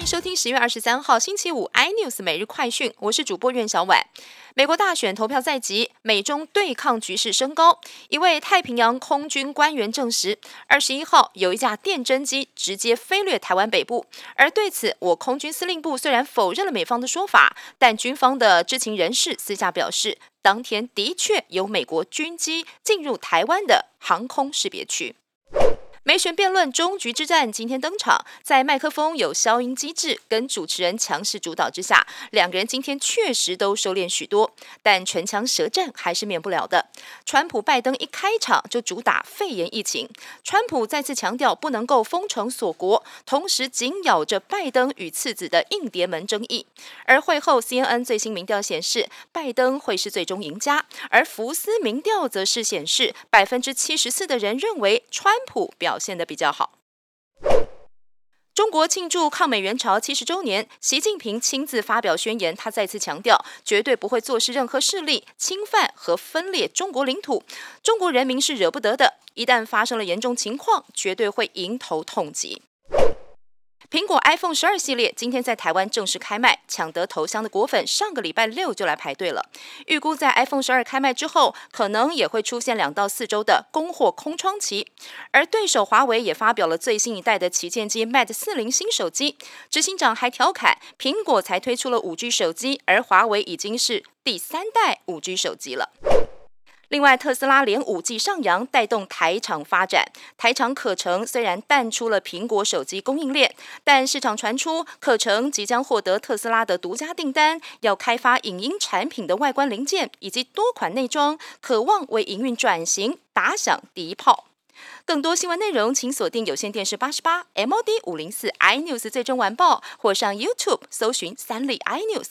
迎收听十月二十三号星期五 iNews 每日快讯，我是主播苑小婉。美国大选投票在即，美中对抗局势升高。一位太平洋空军官员证实，二十一号有一架电侦机直接飞掠台湾北部。而对此，我空军司令部虽然否认了美方的说法，但军方的知情人士私下表示，当天的确有美国军机进入台湾的航空识别区。美选辩论终局之战今天登场，在麦克风有消音机制跟主持人强势主导之下，两个人今天确实都收敛许多，但唇枪舌战还是免不了的。川普拜登一开场就主打肺炎疫情，川普再次强调不能够封城锁国，同时紧咬着拜登与次子的硬碟门争议。而会后，CNN 最新民调显示，拜登会是最终赢家，而福斯民调则是显示百分之七十四的人认为川普表。表现的比较好。中国庆祝抗美援朝七十周年，习近平亲自发表宣言，他再次强调，绝对不会坐视任何势力侵犯和分裂中国领土，中国人民是惹不得的。一旦发生了严重情况，绝对会迎头痛击。苹果 iPhone 十二系列今天在台湾正式开卖，抢得头香的果粉上个礼拜六就来排队了。预估在 iPhone 十二开卖之后，可能也会出现两到四周的供货空窗期。而对手华为也发表了最新一代的旗舰机 Mate 四零新手机，执行长还调侃苹果才推出了五 G 手机，而华为已经是第三代五 G 手机了。另外，特斯拉连五 G 上扬，带动台厂发展。台厂可成虽然淡出了苹果手机供应链，但市场传出可成即将获得特斯拉的独家订单，要开发影音产品的外观零件以及多款内装，渴望为营运转型打响第一炮。更多新闻内容，请锁定有线电视八十八 MOD 五零四 iNews 最终晚报，或上 YouTube 搜寻三立 iNews。